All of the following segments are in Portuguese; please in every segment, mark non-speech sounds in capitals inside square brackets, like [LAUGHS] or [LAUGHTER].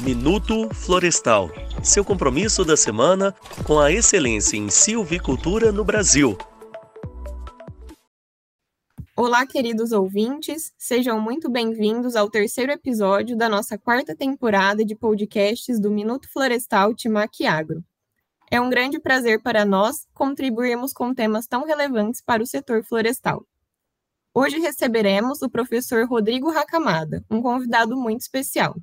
Minuto Florestal, seu compromisso da semana com a excelência em silvicultura no Brasil. Olá, queridos ouvintes, sejam muito bem-vindos ao terceiro episódio da nossa quarta temporada de podcasts do Minuto Florestal Timac Agro. É um grande prazer para nós contribuirmos com temas tão relevantes para o setor florestal. Hoje receberemos o professor Rodrigo Racamada, um convidado muito especial.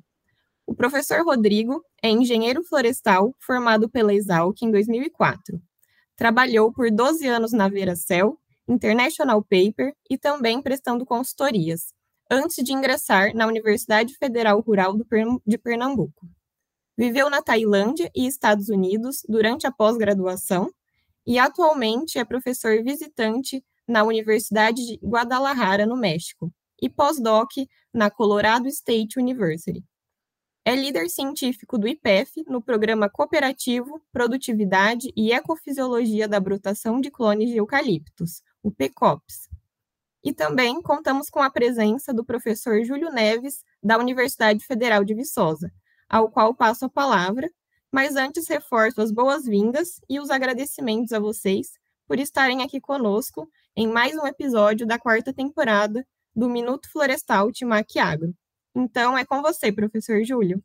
O professor Rodrigo é engenheiro florestal formado pela Exalc em 2004. Trabalhou por 12 anos na Veracel, International Paper e também prestando consultorias, antes de ingressar na Universidade Federal Rural de Pernambuco. Viveu na Tailândia e Estados Unidos durante a pós-graduação e atualmente é professor visitante na Universidade de Guadalajara, no México, e pós-doc na Colorado State University. É líder científico do IPEF no programa Cooperativo, Produtividade e Ecofisiologia da Brotação de Clones de Eucaliptos, o PECOPS. E também contamos com a presença do professor Júlio Neves, da Universidade Federal de Viçosa, ao qual passo a palavra, mas antes reforço as boas-vindas e os agradecimentos a vocês por estarem aqui conosco em mais um episódio da quarta temporada do Minuto Florestal Timac Agro. Então, é com você, professor Júlio.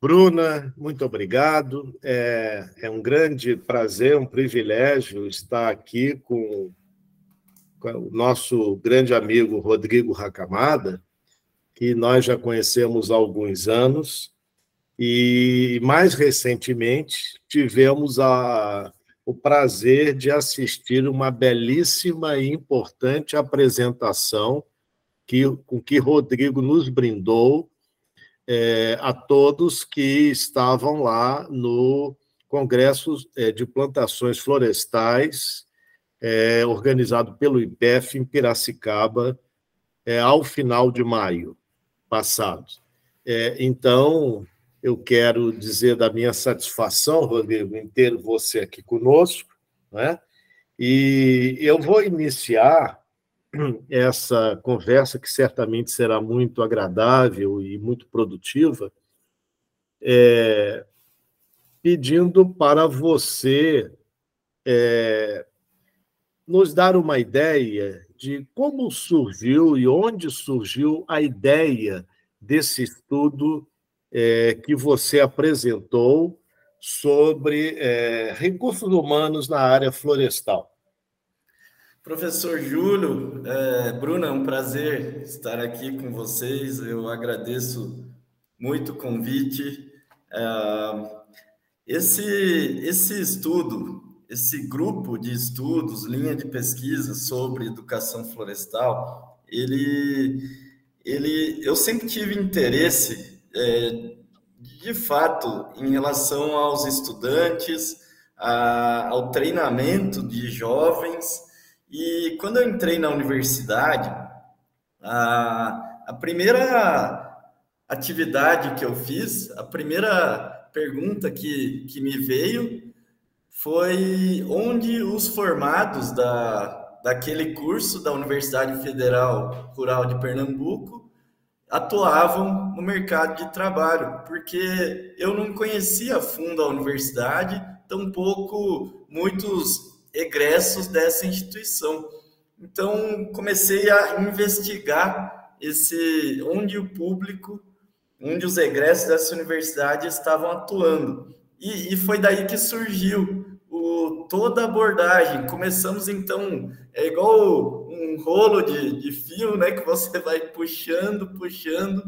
Bruna, muito obrigado. É, é, um grande prazer, um privilégio estar aqui com, com o nosso grande amigo Rodrigo Racamada, que nós já conhecemos há alguns anos, e mais recentemente tivemos a, o prazer de assistir uma belíssima e importante apresentação que, com que Rodrigo nos brindou é, a todos que estavam lá no Congresso é, de Plantações Florestais, é, organizado pelo IPEF em Piracicaba, é, ao final de maio passado. É, então, eu quero dizer da minha satisfação, Rodrigo, em ter você aqui conosco, né? E eu vou iniciar essa conversa, que certamente será muito agradável e muito produtiva, é, pedindo para você é, nos dar uma ideia de como surgiu e onde surgiu a ideia desse estudo é, que você apresentou sobre é, recursos humanos na área florestal. Professor Júlio, é, Bruna, é um prazer estar aqui com vocês. Eu agradeço muito o convite. É, esse, esse estudo, esse grupo de estudos, linha de pesquisa sobre educação florestal, ele, ele, eu sempre tive interesse é, de fato, em relação aos estudantes, a, ao treinamento de jovens. E quando eu entrei na universidade, a, a primeira atividade que eu fiz, a primeira pergunta que, que me veio foi onde os formados da, daquele curso da Universidade Federal Rural de Pernambuco atuavam no mercado de trabalho, porque eu não conhecia a fundo a universidade, tampouco muitos egressos dessa instituição. Então comecei a investigar esse onde o público, onde os egressos dessa universidade estavam atuando. E, e foi daí que surgiu o, toda a abordagem. Começamos então, é igual um rolo de, de fio, né? Que você vai puxando, puxando,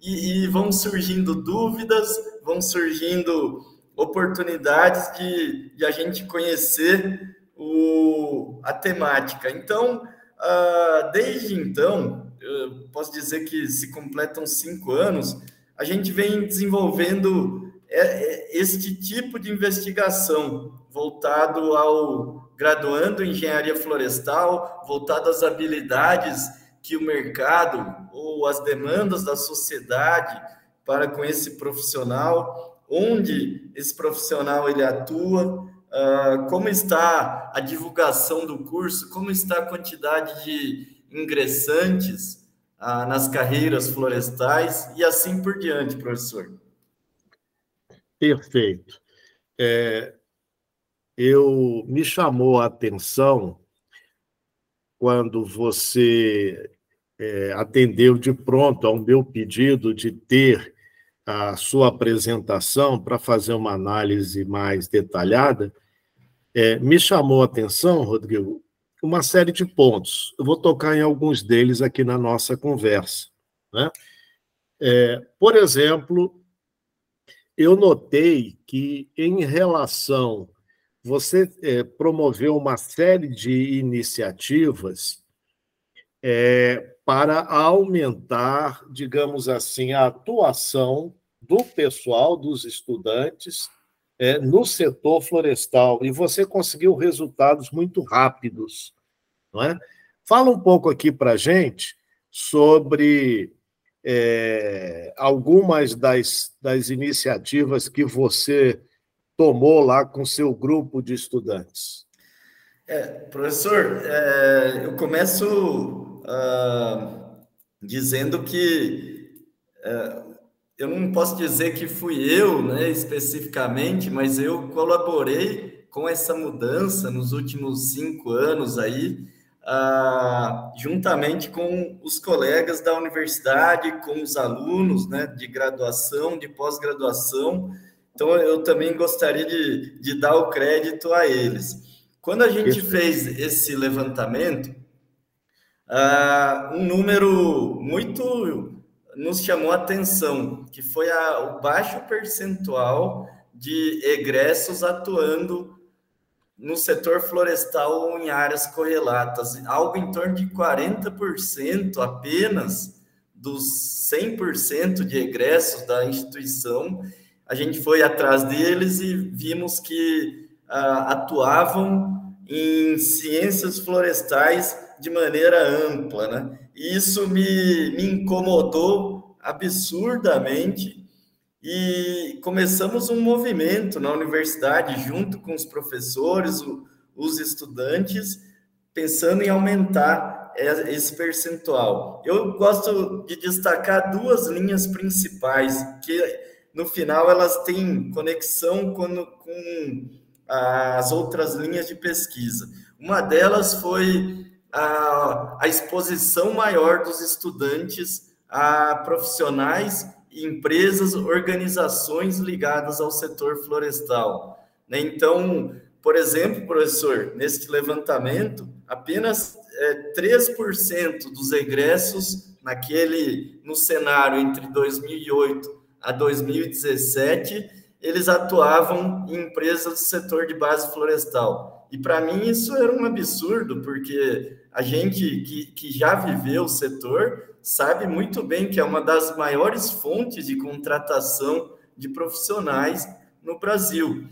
e, e vão surgindo dúvidas, vão surgindo oportunidades de, de a gente conhecer o, a temática. Então, uh, desde então, eu posso dizer que se completam cinco anos, a gente vem desenvolvendo é, é, este tipo de investigação voltado ao graduando em engenharia florestal, voltado às habilidades que o mercado ou as demandas da sociedade para com esse profissional, onde esse profissional ele atua, uh, como está a divulgação do curso, como está a quantidade de ingressantes, ah, nas carreiras florestais e assim por diante, professor. Perfeito. É, eu me chamou a atenção quando você é, atendeu de pronto ao meu pedido de ter a sua apresentação para fazer uma análise mais detalhada, é, me chamou a atenção, Rodrigo, uma série de pontos. Eu vou tocar em alguns deles aqui na nossa conversa. Né? É, por exemplo, eu notei que, em relação. Você é, promoveu uma série de iniciativas é, para aumentar, digamos assim, a atuação do pessoal, dos estudantes, é, no setor florestal. E você conseguiu resultados muito rápidos. Não é? Fala um pouco aqui para a gente sobre é, algumas das, das iniciativas que você tomou lá com seu grupo de estudantes. É, professor, é, eu começo uh, dizendo que uh, eu não posso dizer que fui eu, né, especificamente, mas eu colaborei com essa mudança nos últimos cinco anos aí, uh, juntamente com os colegas da universidade, com os alunos, né, de graduação, de pós-graduação. Então, eu também gostaria de, de dar o crédito a eles. Quando a gente fez esse levantamento, uh, um número muito nos chamou a atenção, que foi a, o baixo percentual de egressos atuando no setor florestal ou em áreas correlatas, algo em torno de 40% apenas dos 100% de egressos da instituição. A gente foi atrás deles e vimos que uh, atuavam em ciências florestais de maneira ampla, né? E isso me, me incomodou absurdamente e começamos um movimento na universidade, junto com os professores, o, os estudantes, pensando em aumentar esse percentual. Eu gosto de destacar duas linhas principais, que no final elas têm conexão com, com as outras linhas de pesquisa. Uma delas foi a, a exposição maior dos estudantes a profissionais, empresas, organizações ligadas ao setor florestal. Né? Então, por exemplo, professor, neste levantamento, apenas é, 3% dos egressos naquele no cenário entre 2008 a 2017, eles atuavam em empresas do setor de base florestal. E para mim isso era um absurdo, porque a gente que, que já viveu o setor sabe muito bem que é uma das maiores fontes de contratação de profissionais no Brasil.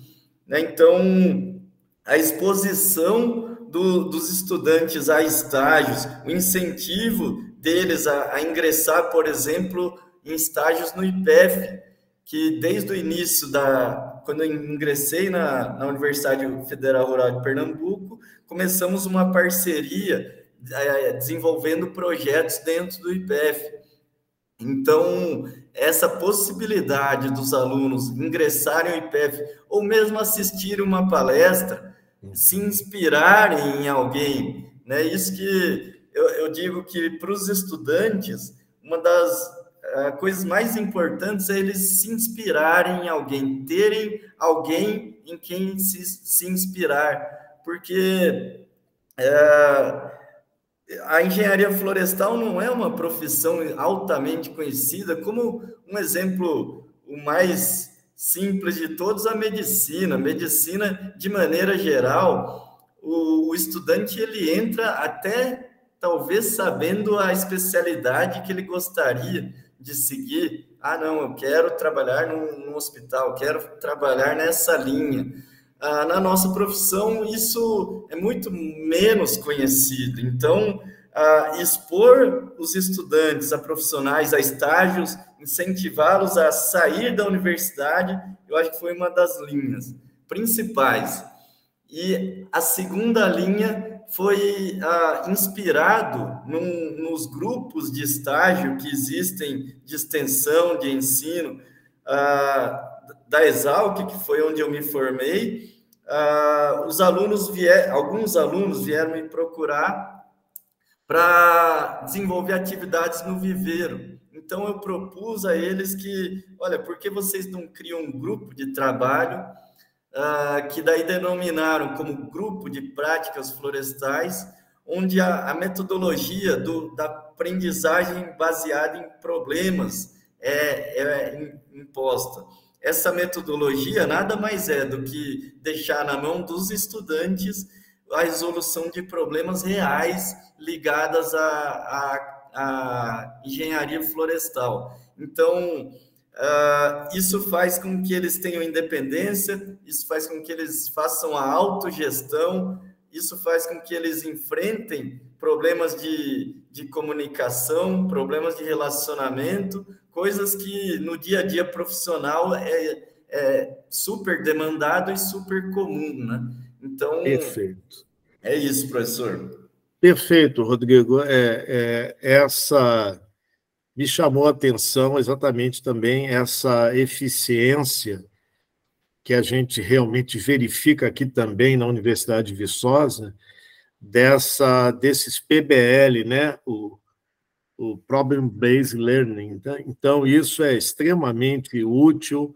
Né? Então, a exposição do, dos estudantes a estágios, o incentivo deles a, a ingressar, por exemplo, em estágios no IPEF, que desde o início da quando eu ingressei na, na Universidade Federal Rural de Pernambuco, começamos uma parceria é, desenvolvendo projetos dentro do IPF. Então, essa possibilidade dos alunos ingressarem ao IPF ou mesmo assistirem uma palestra, se inspirarem em alguém, né? Isso que eu, eu digo que para os estudantes, uma das uh, coisas mais importantes é eles se inspirarem em alguém, terem alguém em quem se, se inspirar, porque uh, a engenharia florestal não é uma profissão altamente conhecida, como um exemplo o mais simples de todos, a medicina. medicina, de maneira geral, o, o estudante ele entra até talvez sabendo a especialidade que ele gostaria de seguir. Ah, não, eu quero trabalhar num, num hospital, quero trabalhar nessa linha. Ah, na nossa profissão, isso é muito menos conhecido. Então, ah, expor os estudantes a profissionais, a estágios, incentivá-los a sair da universidade, eu acho que foi uma das linhas principais. E a segunda linha foi ah, inspirado num, nos grupos de estágio que existem de extensão, de ensino, ah, da Exalc, que foi onde eu me formei. Ah, os alunos vier, alguns alunos vieram me procurar para desenvolver atividades no viveiro. Então eu propus a eles que, olha, por que vocês não criam um grupo de trabalho uh, que daí denominaram como grupo de práticas florestais, onde a, a metodologia do, da aprendizagem baseada em problemas é, é imposta. Essa metodologia nada mais é do que deixar na mão dos estudantes a resolução de problemas reais ligadas à, à engenharia florestal. Então, Uh, isso faz com que eles tenham independência, isso faz com que eles façam a autogestão, isso faz com que eles enfrentem problemas de, de comunicação, problemas de relacionamento, coisas que no dia a dia profissional é, é super demandado e super comum, né? Então, Perfeito. é isso, professor. Perfeito, Rodrigo. É, é, essa me chamou a atenção exatamente também essa eficiência que a gente realmente verifica aqui também na Universidade de Viçosa, dessa, desses PBL, né? o, o Problem Based Learning. Tá? Então, isso é extremamente útil,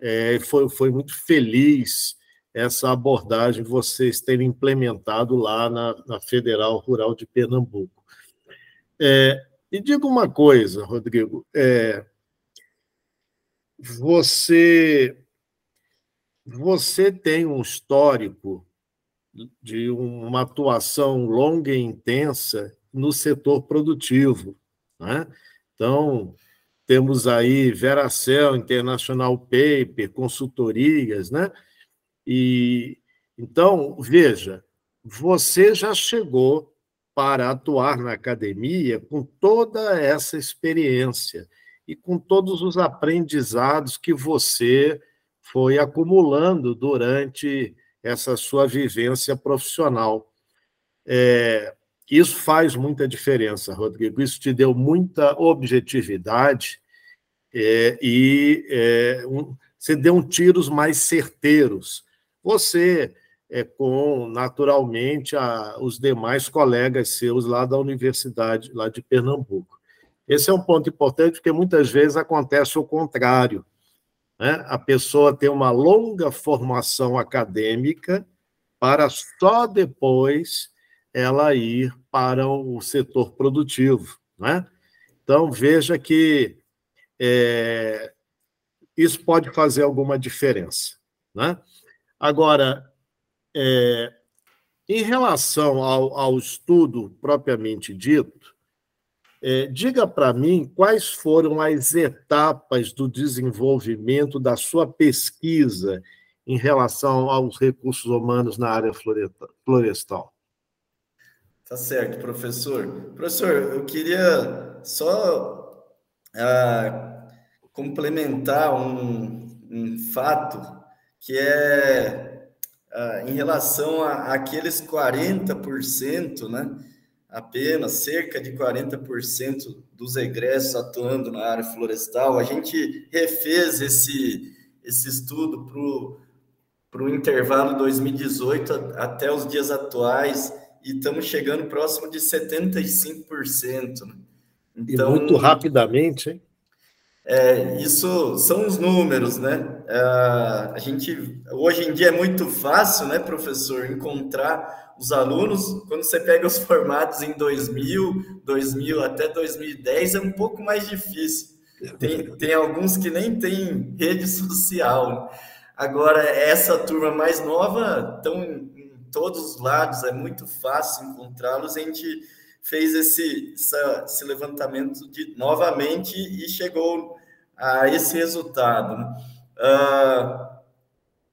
é, foi, foi muito feliz essa abordagem vocês terem implementado lá na, na Federal Rural de Pernambuco. É, e diga uma coisa, Rodrigo, é, você você tem um histórico de uma atuação longa e intensa no setor produtivo, né? Então temos aí Veracel, International Paper, consultorias, né? E então veja, você já chegou para atuar na academia com toda essa experiência e com todos os aprendizados que você foi acumulando durante essa sua vivência profissional. É, isso faz muita diferença, Rodrigo. Isso te deu muita objetividade é, e é, um, você deu um tiros mais certeiros. Você é, com, naturalmente, a, os demais colegas seus lá da Universidade, lá de Pernambuco. Esse é um ponto importante, porque muitas vezes acontece o contrário. Né? A pessoa tem uma longa formação acadêmica para só depois ela ir para o setor produtivo. Né? Então, veja que é, isso pode fazer alguma diferença. Né? Agora, é, em relação ao, ao, estudo propriamente dito, é, diga para mim quais foram as etapas do desenvolvimento da sua pesquisa em relação aos recursos humanos na área florestal. Tá certo, professor. Professor, eu queria só ah, complementar um, um fato que é em relação a, aqueles 40%, né, apenas cerca de 40% dos egressos atuando na área florestal, a gente refez esse, esse estudo para o intervalo 2018 até os dias atuais e estamos chegando próximo de 75%. Né? Então, e muito rapidamente, hein? É, isso são os números, né? É, a gente hoje em dia é muito fácil, né, professor, encontrar os alunos. Quando você pega os [LAUGHS] formatos em 2000, 2000 até 2010, é um pouco mais difícil. Tem, tem alguns que nem tem rede [LAUGHS] social. Agora, essa turma mais nova estão em, em todos os lados, é muito fácil encontrá-los. A gente fez esse, essa, esse levantamento de, novamente e chegou a esse resultado. Uh,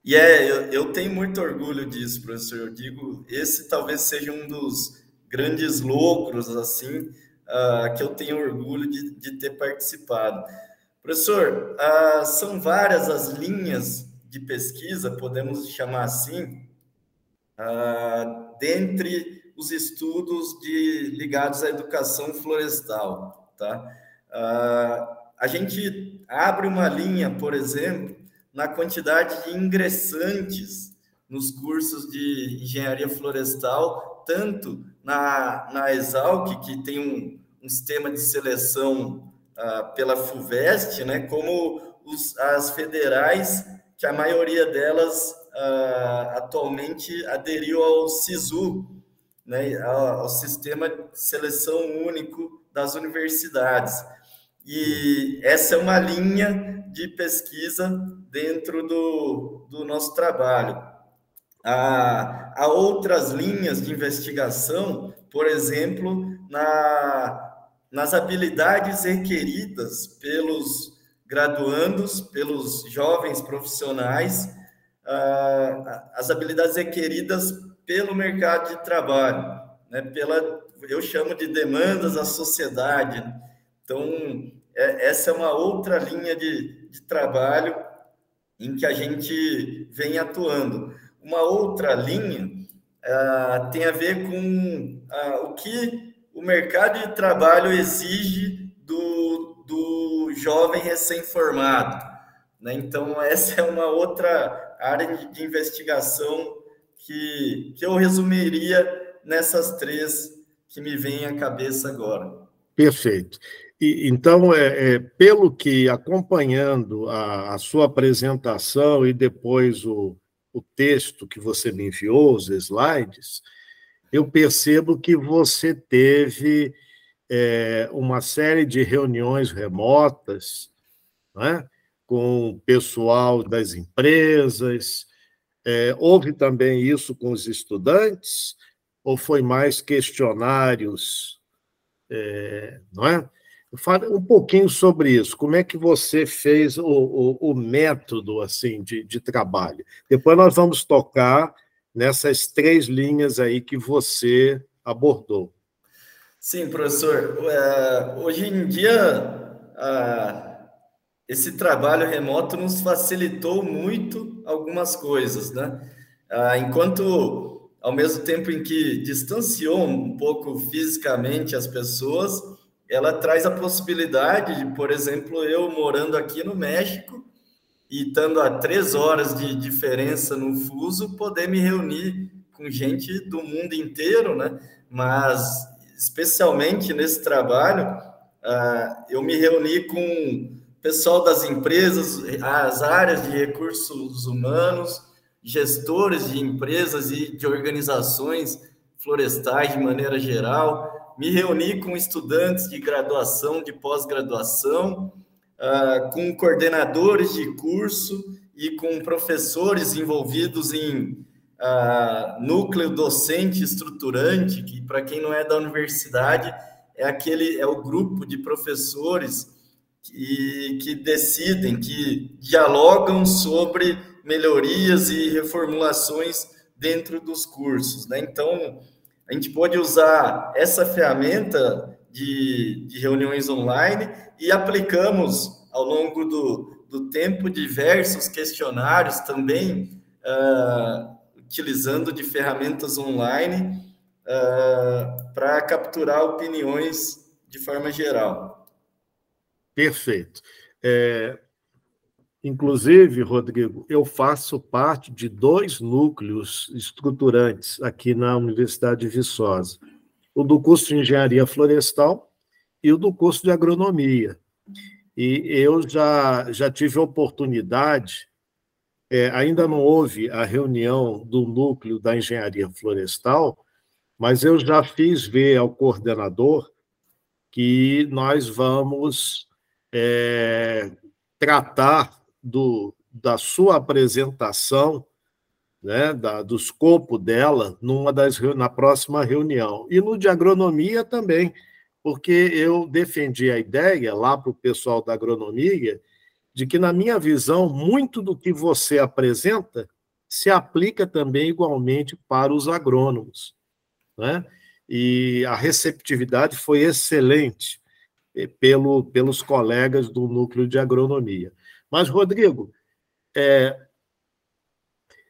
e é, eu, eu, tenho muito orgulho disso, professor. Eu digo, esse talvez seja um dos grandes lucros, assim, uh, que eu tenho orgulho de, de ter participado. Professor, uh, são várias as linhas de pesquisa, podemos chamar assim, dentre os estudos de, ligados à educação florestal. Tá? Uh, a gente abre uma linha, por exemplo, na quantidade de ingressantes nos cursos de engenharia florestal, tanto na, na Exalc, que tem um, um sistema de seleção uh, pela FUVEST, né, como os, as federais, que a maioria delas uh, atualmente aderiu ao SISU, né, ao Sistema de Seleção Único das Universidades. E essa é uma linha de pesquisa dentro do, do nosso trabalho. Há, há outras linhas de investigação, por exemplo, na, nas habilidades requeridas pelos graduandos, pelos jovens profissionais, as habilidades requeridas pelo mercado de trabalho, né, pela, eu chamo de demandas da sociedade. Então, é, essa é uma outra linha de, de trabalho em que a gente vem atuando. Uma outra linha uh, tem a ver com uh, o que o mercado de trabalho exige do, do jovem recém-formado. Né? Então, essa é uma outra área de, de investigação que, que eu resumiria nessas três que me vêm à cabeça agora. Perfeito. Então, é, é, pelo que acompanhando a, a, sua apresentação e depois o, o texto que você me enviou, os slides, eu percebo que você teve é, uma série de reuniões remotas né, com o pessoal das empresas, é, houve também isso com os estudantes? Ou foi mais questionários? É, não é? Fale um pouquinho sobre isso. Como é que você fez o, o, o método assim de, de trabalho? Depois nós vamos tocar nessas três linhas aí que você abordou. Sim, professor. É, hoje em dia, esse trabalho remoto nos facilitou muito algumas coisas, né? Ah, enquanto, ao mesmo tempo em que distanciou um pouco fisicamente as pessoas, ela traz a possibilidade de, por exemplo, eu morando aqui no México e estando a três horas de diferença no fuso, poder me reunir com gente do mundo inteiro, né? Mas, especialmente nesse trabalho, uh, eu me reuni com pessoal das empresas, as áreas de recursos humanos, gestores de empresas e de organizações florestais de maneira geral. Me reuni com estudantes de graduação, de pós-graduação, uh, com coordenadores de curso e com professores envolvidos em uh, núcleo docente estruturante, que para quem não é da universidade é aquele é o grupo de professores que, que decidem, que dialogam sobre melhorias e reformulações dentro dos cursos. Né? Então, a gente pode usar essa ferramenta de, de reuniões online e aplicamos ao longo do, do tempo diversos questionários também, uh, utilizando de ferramentas online uh, para capturar opiniões de forma geral. Perfeito. É, inclusive, Rodrigo, eu faço parte de dois núcleos estruturantes aqui na Universidade de Viçosa: o do curso de Engenharia Florestal e o do curso de Agronomia. E eu já, já tive oportunidade, é, ainda não houve a reunião do núcleo da Engenharia Florestal, mas eu já fiz ver ao coordenador que nós vamos é, tratar do, da sua apresentação, né, da, do escopo dela, numa das, na próxima reunião. E no de agronomia também, porque eu defendi a ideia lá para o pessoal da agronomia de que, na minha visão, muito do que você apresenta se aplica também igualmente para os agrônomos. Né? E a receptividade foi excelente pelo, pelos colegas do núcleo de agronomia. Mas, Rodrigo, é,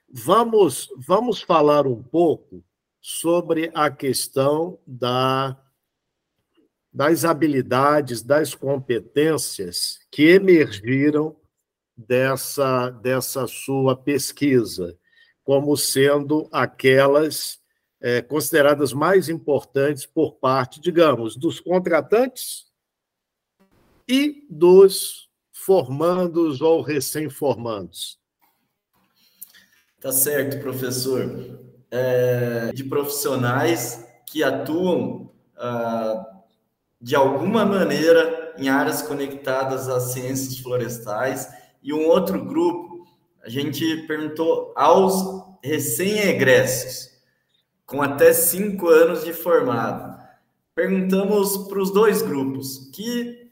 vamos, vamos falar um pouco sobre a questão da, das habilidades, das competências que emergiram dessa, dessa sua pesquisa, como sendo aquelas é, consideradas mais importantes por parte, digamos, dos contratantes e dos formandos ou recém-formandos. Tá certo, professor. É, de profissionais que atuam ah, de alguma maneira em áreas conectadas às ciências florestais e um outro grupo, a gente perguntou aos recém-egressos, com até cinco anos de formado. Perguntamos para os dois grupos que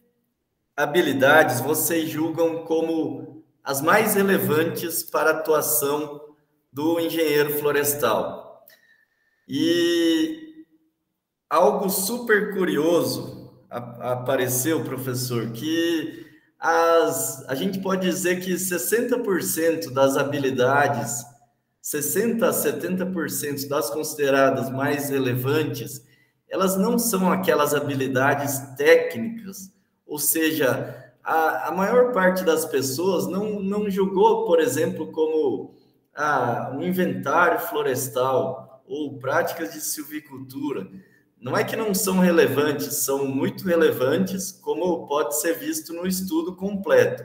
habilidades vocês julgam como as mais relevantes para a atuação do engenheiro florestal. E algo super curioso apareceu, professor, que as, a gente pode dizer que 60% das habilidades, 60% a 70% das consideradas mais relevantes, elas não são aquelas habilidades técnicas, ou seja, a, a maior parte das pessoas não, não julgou, por exemplo, como ah, um inventário florestal ou práticas de silvicultura não é que não são relevantes, são muito relevantes, como pode ser visto no estudo completo.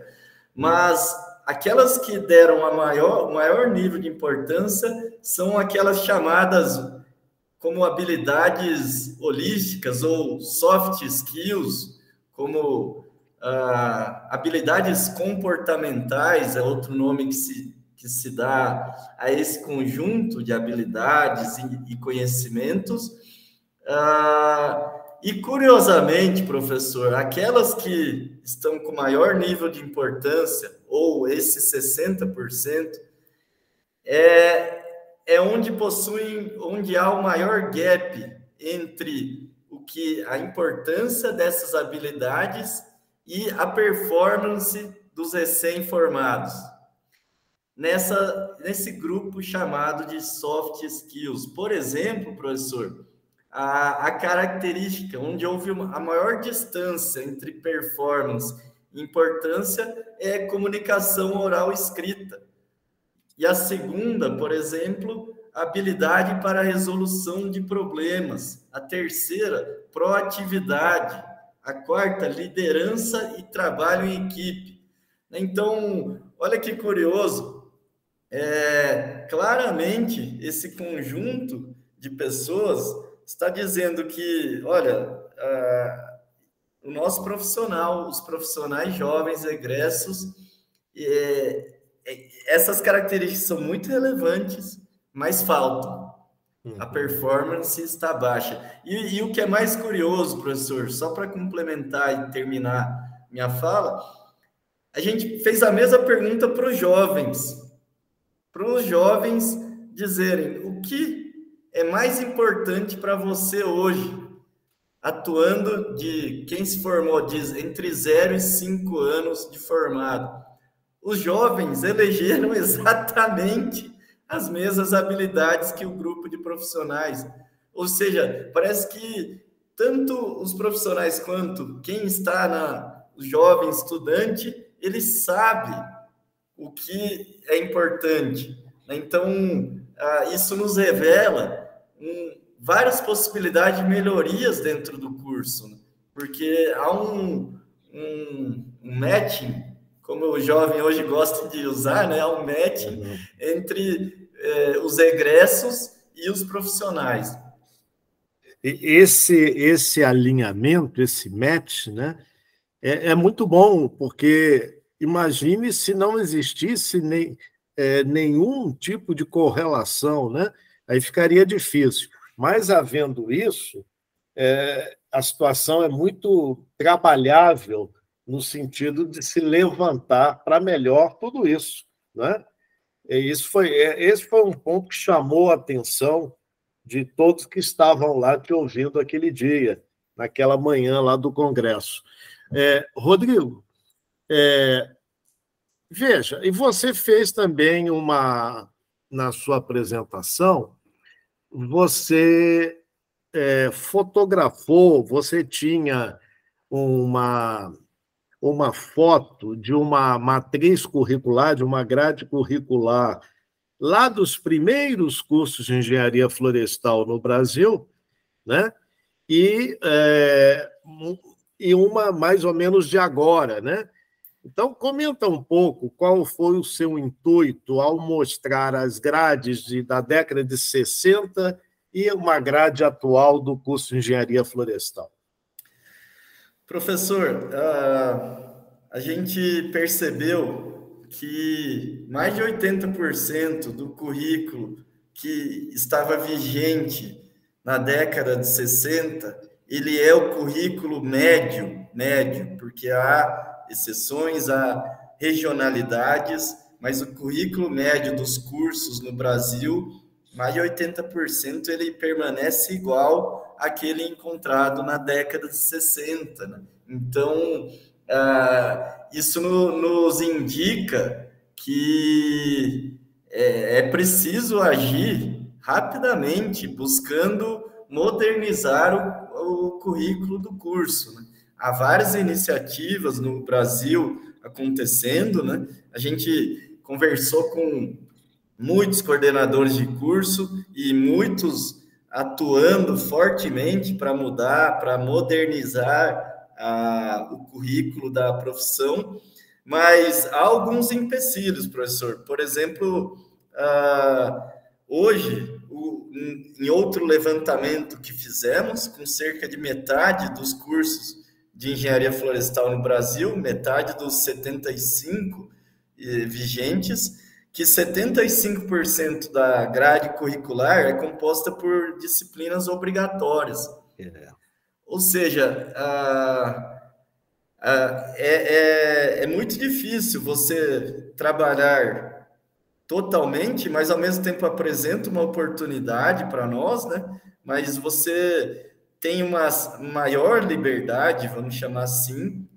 Mas aquelas que deram a maior, maior nível de importância são aquelas chamadas como habilidades holísticas ou soft skills, como ah, habilidades comportamentais, é outro nome que se, que se dá a esse conjunto de habilidades e, e conhecimentos. Ah, e curiosamente, professor, aquelas que estão com maior nível de importância, ou esse 60%, é, é onde possuem, onde há o maior gap entre que a importância dessas habilidades e a performance dos recém-formados. Nessa, nesse grupo chamado de soft skills. Por exemplo, professor, a, a característica onde houve a maior distância entre performance e importância é comunicação oral escrita. E a segunda, por exemplo, habilidade para a resolução de problemas. A terceira, proatividade. A quarta, liderança e trabalho em equipe. Então, olha que curioso. É, claramente, esse conjunto de pessoas está dizendo que, olha, uh, o nosso profissional, os profissionais jovens, egressos, é, é, essas características são muito relevantes, mas faltam. A uhum. performance está baixa. E, e o que é mais curioso, professor, só para complementar e terminar minha fala, a gente fez a mesma pergunta para os jovens, para os jovens dizerem o que é mais importante para você hoje, atuando de quem se formou diz, entre 0 e 5 anos de formado? Os jovens elegeram [LAUGHS] exatamente as mesmas habilidades que o grupo de profissionais. Ou seja, parece que tanto os profissionais quanto quem está na jovem estudante, ele sabe o que é importante. Então, ah, isso nos revela várias possibilidades de melhorias dentro do curso, né? porque há um, um, um, matching, o jovem hoje gosta de usar, né? há um matching uhum. entre eh, os egressos e os profissionais. Esse, esse alinhamento, esse match, né, é, é muito bom, porque imagine se não existisse nem, é, nenhum tipo de correlação, né? aí ficaria difícil. Mas, havendo isso, é, a situação é muito trabalhável no sentido de se levantar para melhor tudo isso. Né? E isso foi, é, esse foi um ponto que chamou a atenção de todos que estavam lá te ouvindo aquele dia, naquela manhã lá do Congresso. É, Rodrigo, é, veja, e você fez também uma, na sua apresentação, você é, fotografou, você tinha uma, uma foto de uma matriz curricular, de uma grade curricular, lá dos primeiros cursos de engenharia florestal no Brasil, né? e, é, e uma mais ou menos de agora. Né? Então, comenta um pouco qual foi o seu intuito ao mostrar as grades de, da década de 60 e uma grade atual do curso de Engenharia Florestal. Professor, a gente percebeu que mais de 80% do currículo que estava vigente na década de 60, ele é o currículo médio, médio, porque há exceções a regionalidades, mas o currículo médio dos cursos no Brasil, mais de 80% ele permanece igual àquele encontrado na década de 60. Né? Então, ah, isso no, nos indica que é, é preciso agir rapidamente, buscando modernizar o, o currículo do curso. Né? há várias iniciativas no Brasil acontecendo, né? A gente conversou com muitos coordenadores de curso e muitos atuando fortemente para mudar, para modernizar a, o currículo da profissão, mas há alguns empecilhos, professor. Por exemplo, uh, hoje, o, em outro levantamento que fizemos, com cerca de metade dos cursos de engenharia florestal no Brasil, metade dos 75 eh, vigentes, que 75% da grade curricular é composta por disciplinas obrigatórias. É. Ou seja, é, é, é muito difícil você trabalhar totalmente, mas ao mesmo tempo apresenta uma oportunidade para nós, né? Mas você tem uma maior liberdade, vamos chamar assim,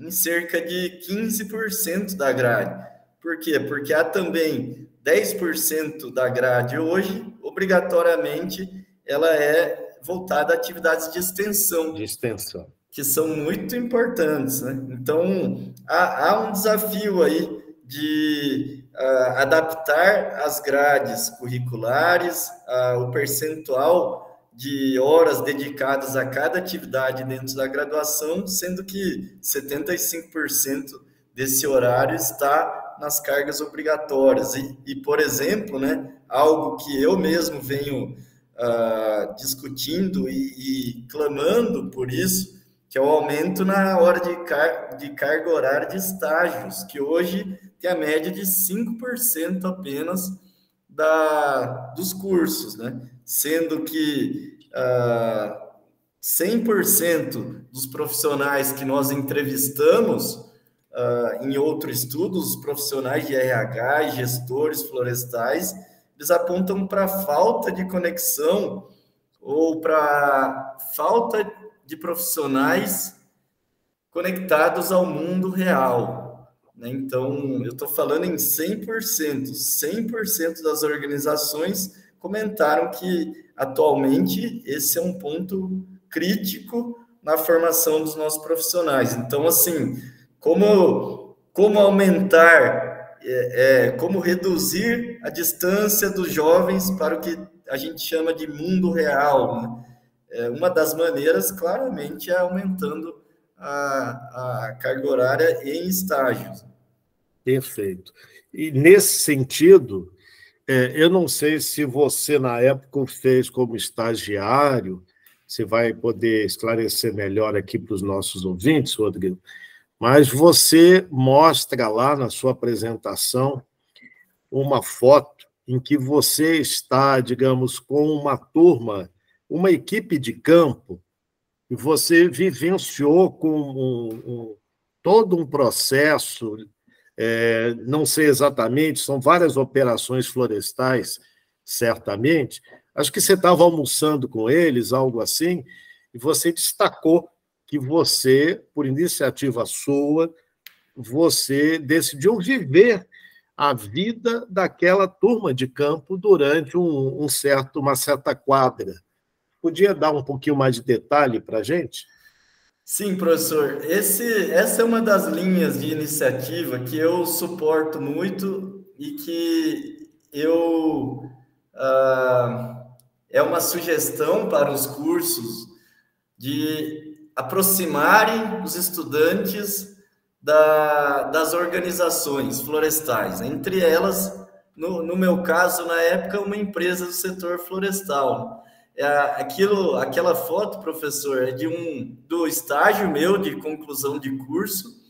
em cerca de 15% da grade. Por quê? Porque há também 10% da grade hoje, obrigatoriamente, ela é voltada a atividades de extensão. De extensão. Que são muito importantes, né? Então, há, há um desafio aí de uh, adaptar as grades curriculares, uh, o percentual de horas dedicadas a cada atividade dentro da graduação, sendo que 75% desse horário está nas cargas obrigatórias. E, e, por exemplo, né, algo que eu mesmo venho uh, discutindo e, e, clamando por isso, que é o aumento na hora de, car de carga horária de estágios, que hoje tem a média de 5% apenas da, dos cursos, né? sendo que uh, ah, 100% dos profissionais que nós entrevistamos uh, em outro estudo, os profissionais de RH gestores florestais, eles apontam para falta de conexão ou para falta de profissionais conectados ao mundo real. Né? Então, eu estou falando em 100%, 100% das organizações comentaram que atualmente esse é um ponto crítico na formação dos nossos profissionais. Então, assim, como, como aumentar, é, é, como reduzir a distância dos jovens para o que a gente chama de mundo real. Né? É, uma das maneiras, claramente, é aumentando a, a carga horária em estágios. Perfeito. E nesse sentido, é, eu não sei se você, na época, fez como estagiário, você vai poder esclarecer melhor aqui para os nossos ouvintes, Rodrigo, mas você mostra lá na sua apresentação uma foto em que você está, digamos, com uma turma, uma equipe de campo, e você vivenciou com um, um, todo um processo é, não sei exatamente, são várias operações florestais, certamente. Acho que você estava almoçando com eles, algo assim, e você destacou que você, por iniciativa sua, você decidiu viver a vida daquela turma de campo durante um, um certo, uma certa quadra. Podia dar um pouquinho mais de detalhe para a gente? Sim, professor. Esse, essa é uma das linhas de iniciativa que eu suporto muito e que eu ah, é uma sugestão para os cursos de aproximarem os estudantes da, das organizações florestais, entre elas, no, no meu caso, na época, uma empresa do setor florestal. É, aquilo, aquela foto, professor, é de um do estágio meu de conclusão de curso.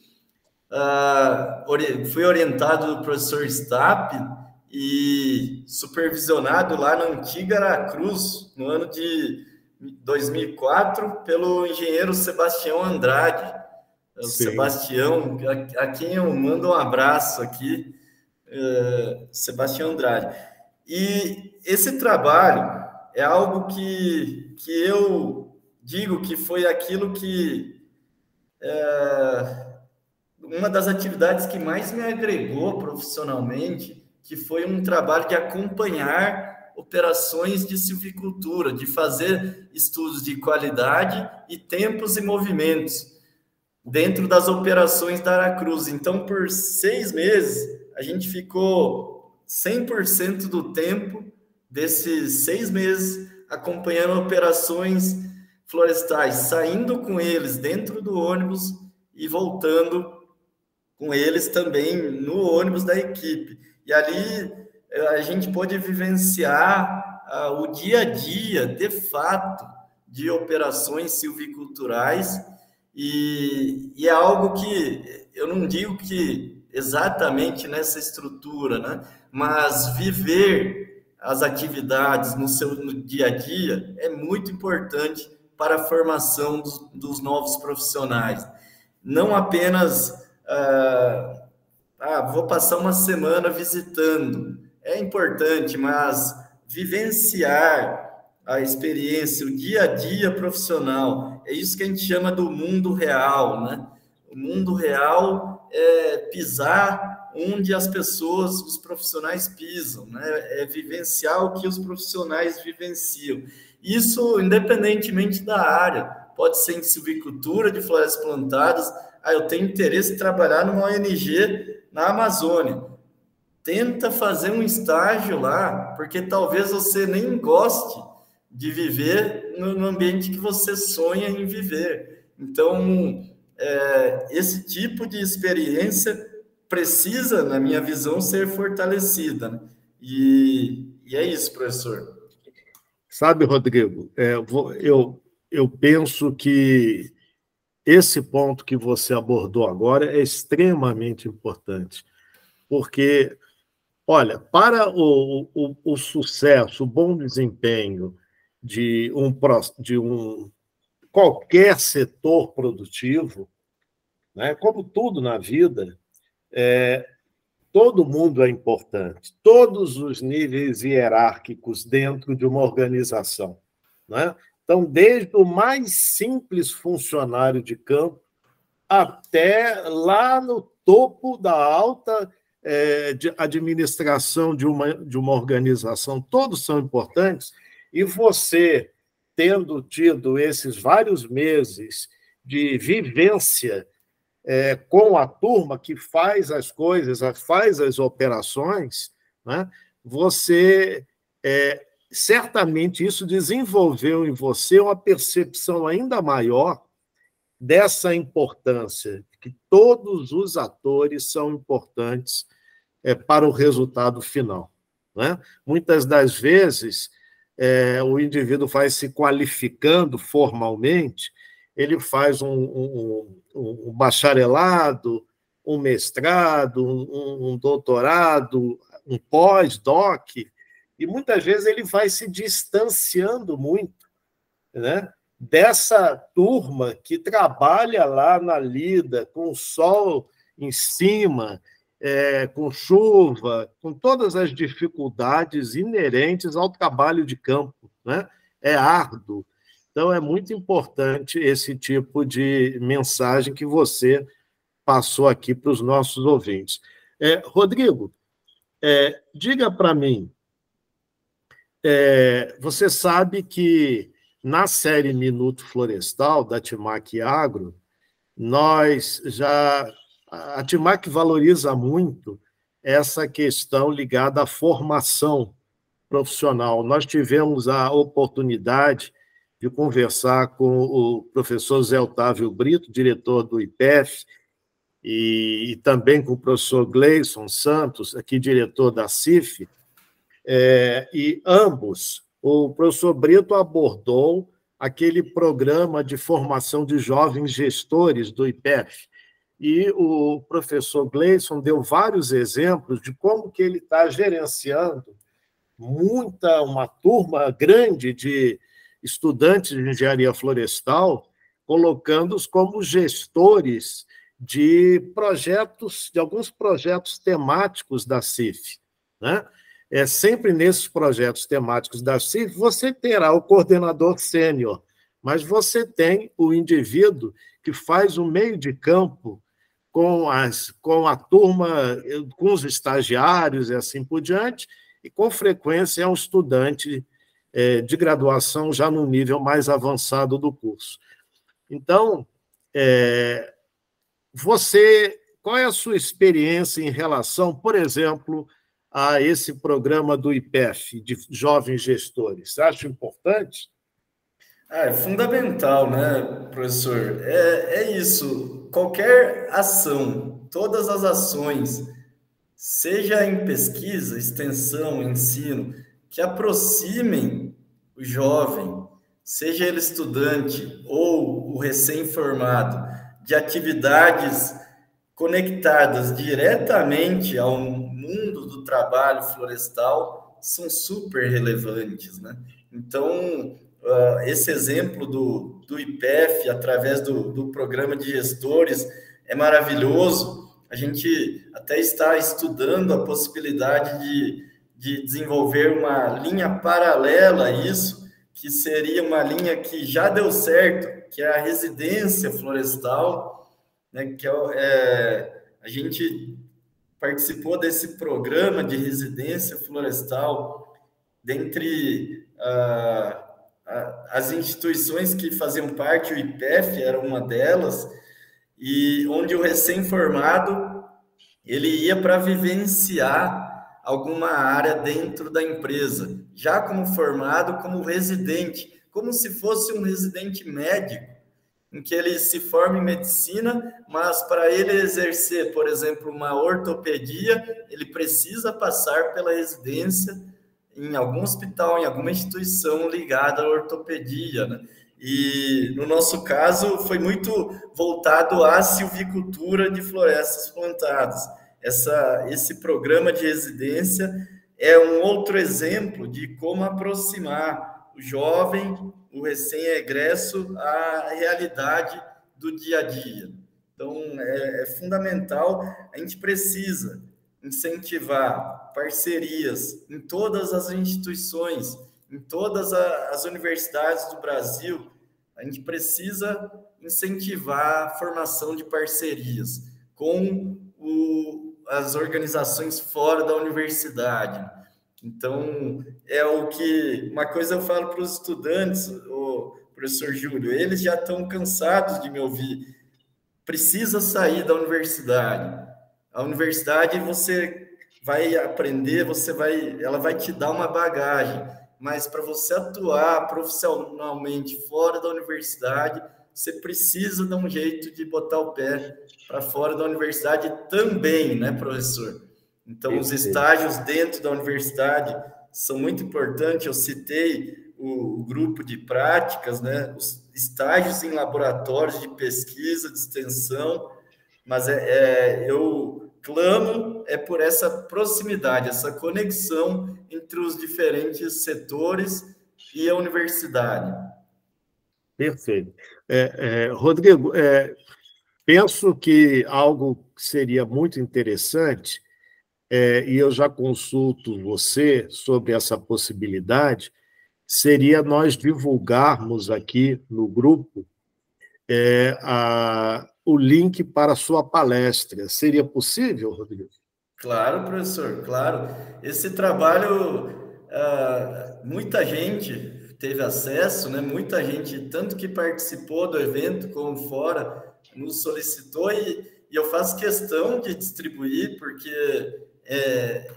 Uh, ori, fui orientado do professor Stapp e supervisionado lá na antiga Aracruz, no ano de 2004, pelo engenheiro Sebastião Andrade. O Sebastião, a, a, quem eu mando um abraço aqui, uh, Sebastião Andrade. E esse trabalho é algo que, que eu digo que foi aquilo que é, uma das atividades que mais me agregou profissionalmente, que foi um trabalho de acompanhar operações de silvicultura, de fazer estudos de qualidade e tempos e movimentos dentro das operações da Aracruz. Então, por seis meses, a gente ficou 100% do tempo desses seis meses acompanhando operações florestais, saindo com eles dentro do ônibus e voltando com eles também no ônibus da equipe. E ali a gente pôde vivenciar uh, o dia a dia, de fato, de operações silviculturais, e, e é algo que eu não digo que exatamente nessa estrutura, né? mas viver as atividades no seu no dia a dia é muito importante para a formação dos, dos novos profissionais. Não apenas, ah, ah, vou passar uma semana visitando, é importante, mas vivenciar a experiência, o dia a dia profissional, é isso que a gente chama do mundo real, né? O mundo real é pisar onde as pessoas, os profissionais pisam, né? É vivenciar o que os profissionais vivenciam. Isso independentemente da área, pode ser em silvicultura de florestas plantadas. Ah, eu tenho interesse em trabalhar numa ONG na Amazônia. Tenta fazer um estágio lá, porque talvez você nem goste de viver no ambiente que você sonha em viver. Então, é, esse tipo de experiência precisa, na minha visão, ser fortalecida. Né? E, e é isso, professor. Sabe, Rodrigo, é, eu, eu penso que esse ponto que você abordou agora é extremamente importante, porque, olha, para o, o, o sucesso, o bom desempenho de um, de um qualquer setor produtivo, né, como tudo na vida, é, todo mundo é importante, todos os níveis hierárquicos dentro de uma organização. Né? Então, desde o mais simples funcionário de campo até lá no topo da alta é, de administração de uma, de uma organização, todos são importantes, e você, tendo tido esses vários meses de vivência é, com a turma que faz as coisas, faz as operações, né? você é, certamente isso desenvolveu em você uma percepção ainda maior dessa importância, que todos os atores são importantes é, para o resultado final. Né? Muitas das vezes, é, o indivíduo vai se qualificando formalmente ele faz um, um, um bacharelado, um mestrado, um, doutorado, um pós-doc, e muitas vezes ele vai se distanciando muito né, dessa turma que trabalha lá na lida, com o sol em cima, é, com chuva, com todas as dificuldades inerentes ao trabalho de campo. Né? É árduo, então, é muito importante esse tipo de mensagem que você passou aqui para os nossos ouvintes. É, Rodrigo, É, diga para mim, é, você sabe que na série Minuto Florestal, da Timac Agro, nós já. A Timac valoriza muito essa questão ligada à formação profissional. Nós tivemos a oportunidade de conversar com o professor Zé Otávio Brito, diretor do IPEF, e, e também com o professor Gleison Santos, aqui diretor da CIF, é, e ambos, o professor Brito abordou aquele programa de formação de jovens gestores do IPEF. E o professor Gleison deu vários exemplos de como que ele está gerenciando muita, uma turma grande de estudantes de engenharia florestal, colocando-os como gestores de projetos, de alguns projetos temáticos da CIF. Né? é, sempre nesses projetos temáticos da CIF, você terá o coordenador sênior, mas você tem o indivíduo que faz o meio de campo com, as, com a turma, com os estagiários e assim por diante, e com frequência é um estudante é, de graduação já no nível mais avançado do curso. Então, é, você, qual é a sua experiência em relação, por exemplo, a esse programa do IPEF, de jovens gestores? Você acha importante? Ah, é fundamental, né, professor? É, é isso. Qualquer ação, todas as ações, seja em pesquisa, extensão, ensino, que aproximem o jovem, seja ele estudante ou o recém-formado, de atividades conectadas diretamente ao mundo do trabalho florestal são super relevantes, né? Então, uh, esse exemplo do, do IPEF, através do, do programa de gestores, é maravilhoso. A gente até está estudando a possibilidade de, de desenvolver uma linha paralela a isso, que seria uma linha que já deu certo, que é a residência florestal, né, que é, é a gente participou desse programa de residência florestal, dentre uh, as instituições que faziam parte, o IPEF era uma delas, e onde o recém-formado ele ia para vivenciar alguma área dentro da empresa, já como formado, como residente, como se fosse um residente médico, em que ele se forma em medicina, mas para ele exercer, por exemplo, uma ortopedia, ele precisa passar pela residência em algum hospital, em alguma instituição ligada à ortopedia, né? E no nosso caso foi muito voltado à silvicultura de florestas plantadas. Essa, esse programa de residência é um outro exemplo de como aproximar o jovem o recém-egresso à realidade do dia a dia. Então, é, é fundamental, a gente precisa incentivar parcerias em todas as instituições, em todas as universidades do Brasil. A gente precisa incentivar a formação de parcerias com o, as organizações fora da universidade então, é o que. Uma coisa eu falo para os estudantes, o professor Júlio, eles já estão cansados de me ouvir. Precisa sair da universidade. A universidade você vai aprender, você vai, ela vai te dar uma bagagem, mas para você atuar profissionalmente fora da universidade, você precisa dar um jeito de botar o pé para fora da universidade também, né, professor? Então, os estágios dentro da universidade são muito importantes. Eu citei o, grupo de práticas, né? os estágios em laboratórios de pesquisa, de extensão, mas é, é, eu clamo é por essa proximidade, essa conexão entre os diferentes setores e a universidade. Perfeito. É, é, Rodrigo, é, penso que algo que seria muito interessante é, e eu já consulto você sobre essa possibilidade, seria nós divulgarmos aqui no grupo é, a, o link para a sua palestra. Seria possível, Rodrigo? Claro, professor, claro. Esse trabalho, uh, muita gente teve acesso, né? Muita gente, tanto que participou do evento como fora, nos solicitou e, e eu faço questão de distribuir, porque é,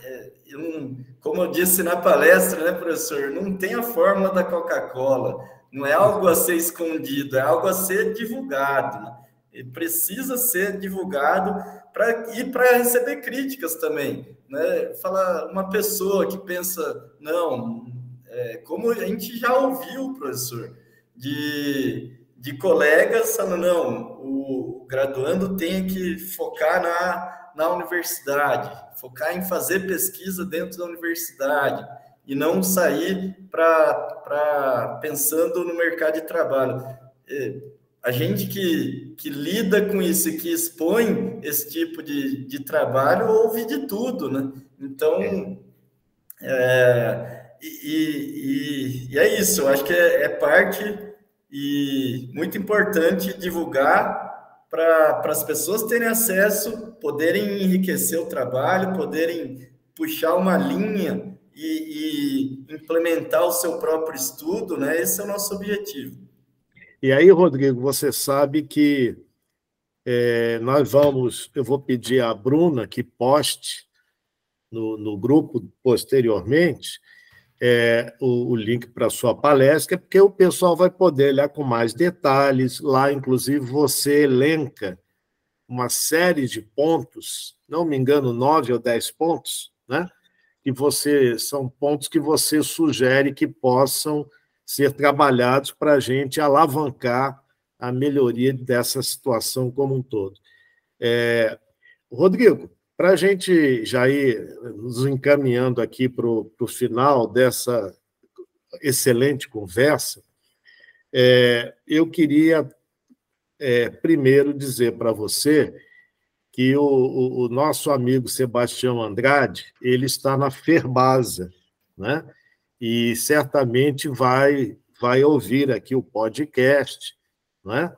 é, eu não, como eu disse na palestra, né, professor, não tem a fórmula da Coca-Cola, não é algo a ser escondido, é algo a ser divulgado. Né? Precisa ser divulgado para e para receber críticas também, né? Fala uma pessoa que pensa não, é, como a gente já ouviu, professor, de, de colegas falando não, o graduando tem que focar na, na universidade, focar em fazer pesquisa dentro da universidade e não sair para pensando no mercado de trabalho. É, a gente que, que lida com isso e que expõe esse tipo de, de trabalho ouve de tudo, né? Então, é, e, e, e, é isso, eu acho que é, é parte e muito importante divulgar para as pessoas terem acesso, poderem enriquecer o trabalho, poderem puxar uma linha e, e implementar o seu próprio estudo, né? Esse é o nosso objetivo. E aí, Rodrigo, você sabe que é, nós vamos, eu vou pedir à Bruna que poste no, no grupo posteriormente é, o, o, link para a sua palestra, porque o pessoal vai poder olhar com mais detalhes. Lá, inclusive, você elenca uma série de pontos, não me engano, nove ou dez pontos, né? Que você são pontos que você sugere que possam ser trabalhados para a gente alavancar a melhoria dessa situação como um todo. É, Rodrigo, para a gente já ir nos encaminhando aqui para o final dessa excelente conversa, é, eu queria é, primeiro dizer para você que o, o, o, nosso amigo Sebastião Andrade ele está na Ferbasa, né? E certamente vai, vai ouvir aqui o podcast, né?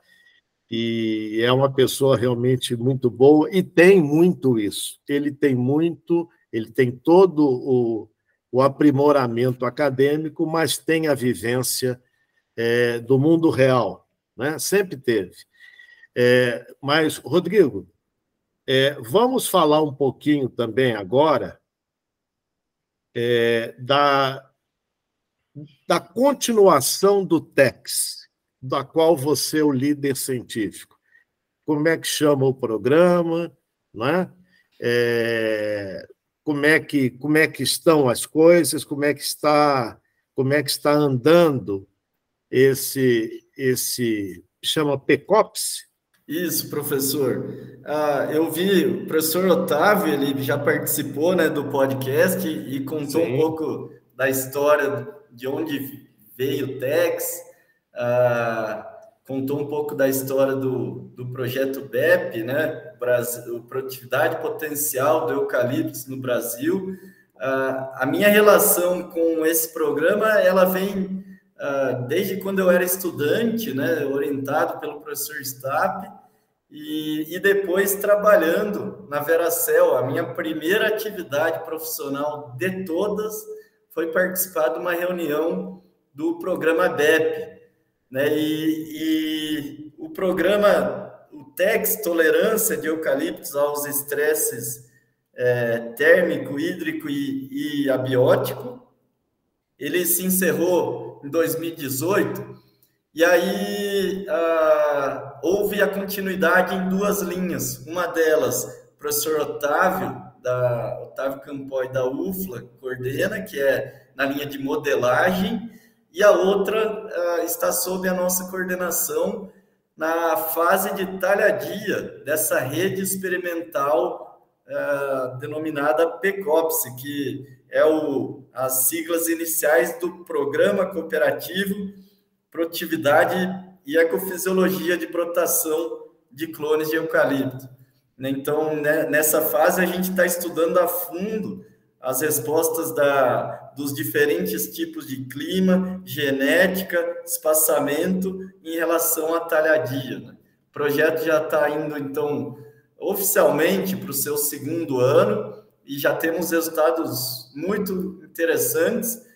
E é uma pessoa realmente muito boa e tem muito isso. Ele tem muito, ele tem todo o, o aprimoramento acadêmico, mas tem a vivência é, do mundo real, né? Sempre teve. É, mas, Rodrigo, é, vamos falar um pouquinho também agora é, da, da continuação do TEX, da qual você é o líder científico. Como é que chama o programa, né? É, como é que como é que estão as coisas, como é que está como é que está andando esse esse chama PECOPS? Isso, professor. Ah, eu vi o professor Otávio, ele já participou né, do podcast e contou Sim. um pouco da história de onde veio o Tex, ah, contou um pouco da história do, do projeto BEP, né? Brasil, Produtividade Potencial do Eucalipto no Brasil. Ah, a minha relação com esse programa, ela vem ah, desde quando eu era estudante, né? Orientado pelo professor Stapp, e, e, depois trabalhando na Veracel, a minha primeira atividade profissional de todas foi participar de uma reunião do programa BEP, né? E, e o programa, o TEX, tolerância de eucaliptos aos estresses é, térmico, hídrico e, e abiótico, ele se encerrou em 2018 e aí ah, houve a continuidade em duas linhas. Uma delas, professor Otávio da Otávio Campoy da UFLA coordena, que é na linha de modelagem, e a outra uh, está sob a nossa coordenação na fase de talhadia dessa rede experimental uh, denominada PECOPS, que é o, as siglas iniciais do Programa Cooperativo Produtividade e Ecofisiologia de Brotação de Clones de Eucalipto. Né? Então, né, nessa fase, a gente está estudando a fundo as respostas da, dos diferentes tipos de clima, genética, espaçamento em relação à talhadia. Né? O projeto já está indo, então, oficialmente para o seu segundo ano e já temos resultados muito interessantes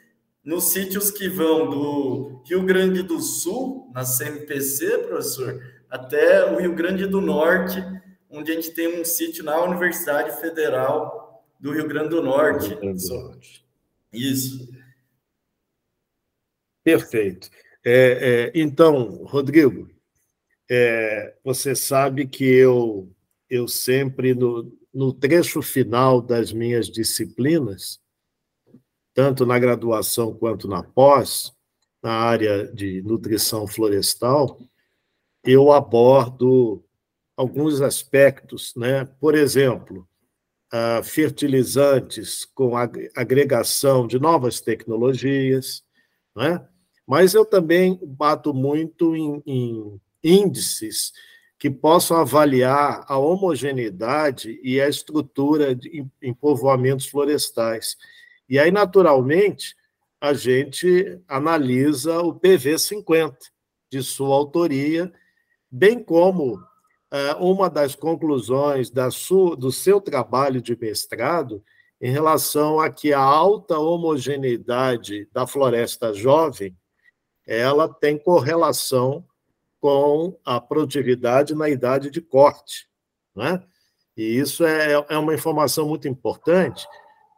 nos sítios que vão do Rio Grande do Sul, na CMPC, professor, até o Rio Grande do Norte, onde a gente tem um sítio na Universidade Federal do Rio Grande do Norte. Grande do Norte. Isso. Perfeito. É, é, então, Rodrigo, é, você sabe que eu, eu sempre, no, no trecho final das minhas disciplinas, tanto na graduação quanto na pós, na área de nutrição florestal, eu abordo alguns aspectos, né? Por exemplo, fertilizantes com agregação de novas tecnologias, né? Mas eu também bato muito em, em índices que possam avaliar a homogeneidade e a estrutura de, em povoamentos florestais. E aí, naturalmente, a gente analisa o PV50, de sua autoria, bem como uma das conclusões da sua, do seu trabalho de mestrado em relação a que a alta homogeneidade da floresta jovem ela tem correlação com a produtividade na idade de corte. Né? E isso é, é uma informação muito importante,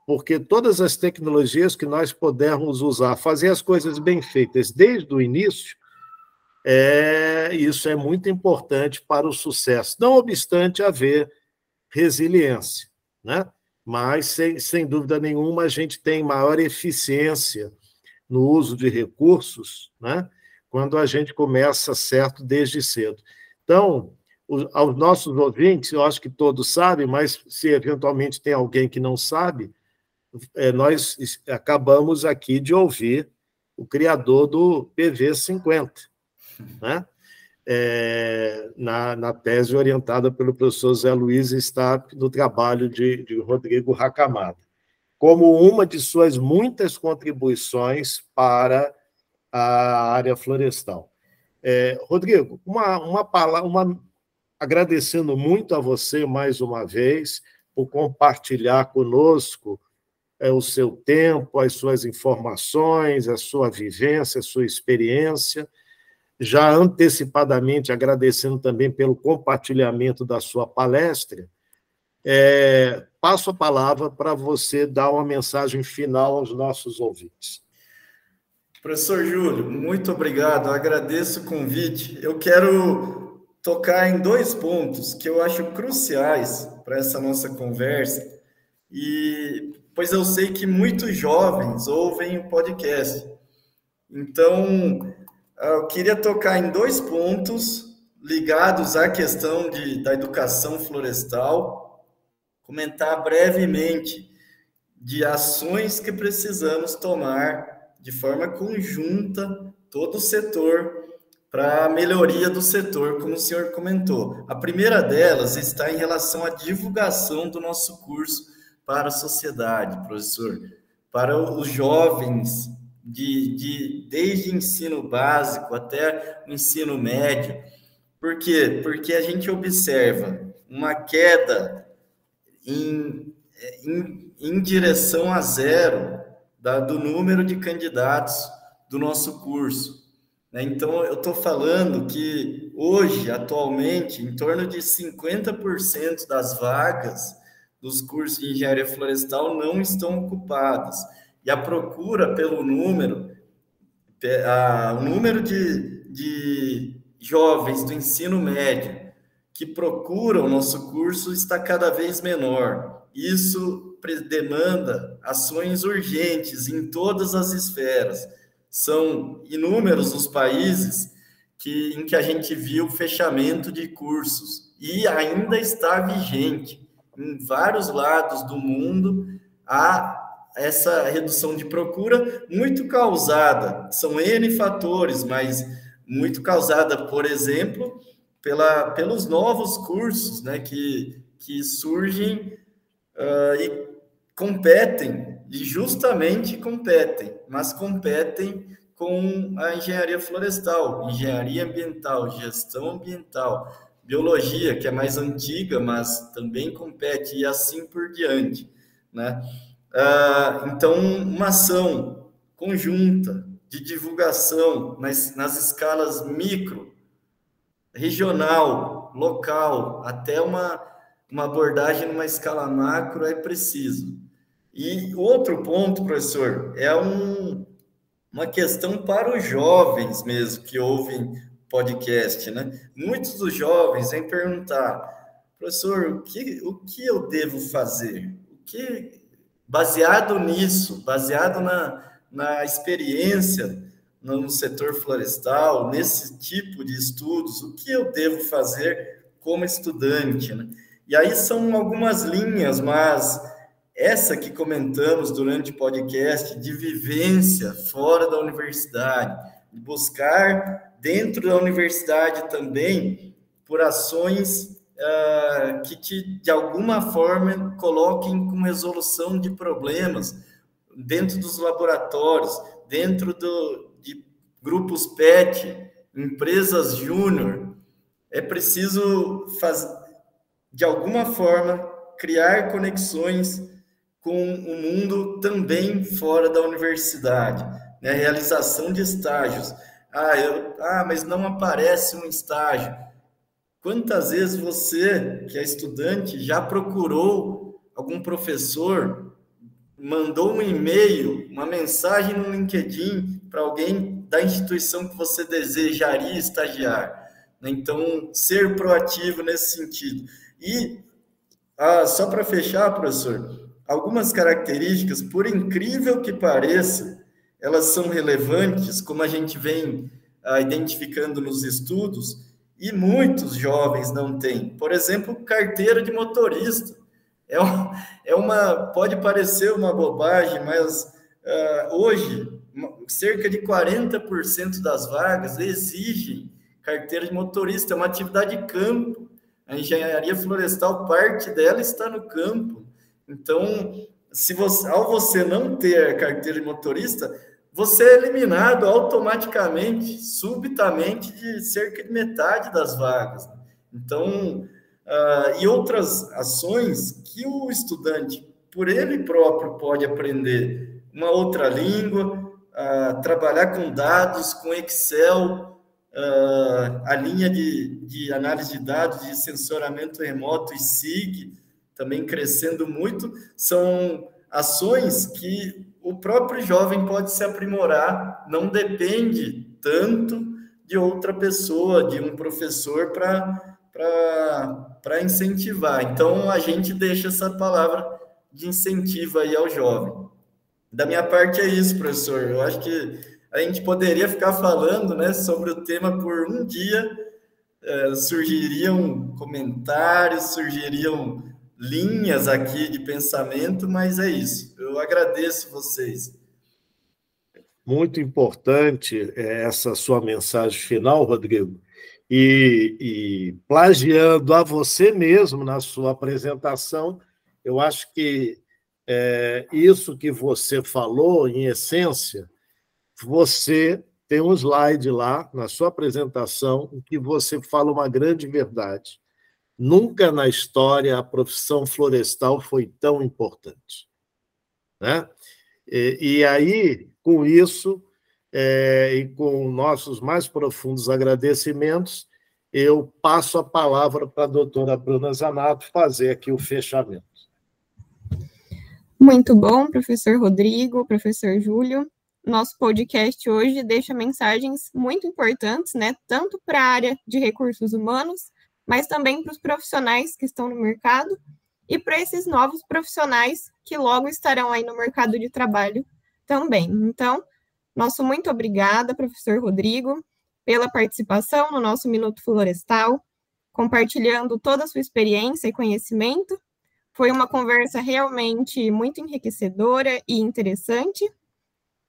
porque todas as tecnologias que nós pudermos usar, fazer as coisas bem feitas desde o início, é, isso é muito importante para o sucesso, não obstante haver resiliência. Né? Mas, sem, sem dúvida nenhuma, a gente tem maior eficiência no uso de recursos, né? quando a gente começa certo desde cedo. Então, aos nossos ouvintes, eu acho que todos sabem, mas se eventualmente tem alguém que não sabe, é, nós acabamos aqui de ouvir o criador do PV50, né? É, na, na, tese orientada pelo professor Zé Luiz Stapp, no trabalho de, de Rodrigo Racamada, como uma de suas muitas contribuições para a área florestal. É, Rodrigo, uma, uma palavra, uma, agradecendo muito a você mais uma vez por compartilhar conosco é, o seu tempo, as suas informações, a sua vivência, a sua experiência. Já antecipadamente agradecendo também pelo compartilhamento da sua palestra. É, passo a palavra para você dar uma mensagem final aos nossos ouvintes. Professor Júlio, muito obrigado, agradeço o convite. Eu quero tocar em dois pontos que eu acho cruciais para essa nossa conversa, e pois eu sei que muitos jovens ouvem o podcast. Então, eu queria tocar em dois pontos ligados à questão de, da educação florestal, comentar brevemente de ações que precisamos tomar de forma conjunta todo o setor para a melhoria do setor, como o senhor comentou. A primeira delas está em relação à divulgação do nosso curso para a sociedade, professor, para os jovens de, de desde ensino básico até o ensino médio. Por quê? Porque a gente observa uma queda em, em, em direção a zero da, do número de candidatos do nosso curso. Né? Então, eu estou falando que hoje, atualmente, em torno de 50% das vagas dos cursos de engenharia florestal não estão ocupadas. E a procura pelo número, a, o número de, de jovens do ensino médio que procuram o nosso curso está cada vez menor. Isso demanda ações urgentes em todas as esferas. São inúmeros os países que, em que a gente viu fechamento de cursos e ainda está vigente. Em vários lados do mundo, há essa redução de procura muito causada, são N fatores, mas muito causada, por exemplo, pela, pelos novos cursos né, que, que surgem uh, e competem, e justamente competem, mas competem com a engenharia florestal, engenharia ambiental, gestão ambiental, biologia, que é mais antiga, mas também compete, e assim por diante. né? Uh, então, uma ação conjunta de divulgação nas, nas escalas micro, regional, local, até uma, uma abordagem numa escala macro é preciso. E outro ponto, professor, é um, uma questão para os jovens mesmo que ouvem podcast, né? Muitos dos jovens vêm perguntar, professor, o que, o que eu devo fazer? O que, baseado nisso, baseado na, na experiência no setor florestal, nesse tipo de estudos, o que eu devo fazer como estudante, né? E aí são algumas linhas, mas essa que comentamos durante o podcast de vivência fora da universidade, de buscar dentro da universidade também por ações uh, que te, de alguma forma coloquem com resolução de problemas dentro dos laboratórios, dentro do, de grupos PET, empresas júnior. É preciso fazer, de alguma forma, criar conexões com o mundo também fora da universidade, né? realização de estágios. Ah, eu, ah, mas não aparece um estágio. Quantas vezes você, que é estudante, já procurou algum professor, mandou um e-mail, uma mensagem no LinkedIn para alguém da instituição que você desejaria estagiar? Né? Então, ser proativo nesse sentido. E, ah, só para fechar, professor, algumas características, por incrível que pareça, elas são relevantes, como a gente vem ah, identificando nos estudos, e muitos jovens não têm. Por exemplo, carteira de motorista. É, um, é uma, pode parecer uma bobagem, mas ah, hoje cerca de 40% das vagas exigem carteira de motorista, é uma atividade de campo. A engenharia florestal, parte dela está no campo. Então, se você, ao você não ter carteira de motorista, você é eliminado automaticamente, subitamente, de cerca de metade das vagas. Então, uh, e outras ações que o estudante, por ele próprio, pode aprender uma outra língua, uh, trabalhar com dados, com Excel, uh, a linha de, de análise de dados, de sensoramento remoto e SIG, também crescendo muito, são ações que o próprio jovem pode se aprimorar, não depende tanto de outra pessoa, de um professor para incentivar. Então, a gente deixa essa palavra de incentivo aí ao jovem. Da minha parte é isso, professor. Eu acho que a gente poderia ficar falando né, sobre o tema por um dia, é, surgiriam comentários, surgiriam linhas aqui de pensamento, mas é isso. Eu agradeço vocês. Muito importante é, essa sua mensagem final, Rodrigo. E, e, plagiando a você mesmo na sua apresentação, eu acho que é, isso que você falou, em essência, você tem um slide lá na sua apresentação em que você fala uma grande verdade Nunca na história a profissão florestal foi tão importante. Né? E, e aí, com isso, é, e com nossos mais profundos agradecimentos, eu passo a palavra para a doutora Bruna Zanato fazer aqui o fechamento. Muito bom, professor Rodrigo, professor Júlio. Nosso podcast hoje deixa mensagens muito importantes, né, tanto para a área de recursos humanos, mas também para os profissionais que estão no mercado e para esses novos profissionais que logo estarão aí no mercado de trabalho também. Então, nosso muito obrigada, professor Rodrigo, pela participação no nosso Minuto Florestal, compartilhando toda a sua experiência e conhecimento. Foi uma conversa realmente muito enriquecedora e interessante.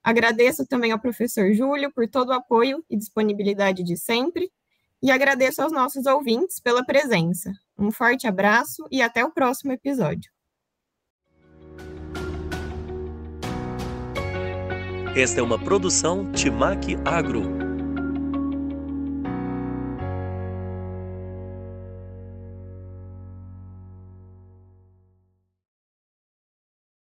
Agradeço também ao professor Júlio por todo o apoio e disponibilidade de sempre e agradeço aos nossos ouvintes pela presença. Um forte abraço e até o próximo episódio. Esta é uma produção Timac Agro.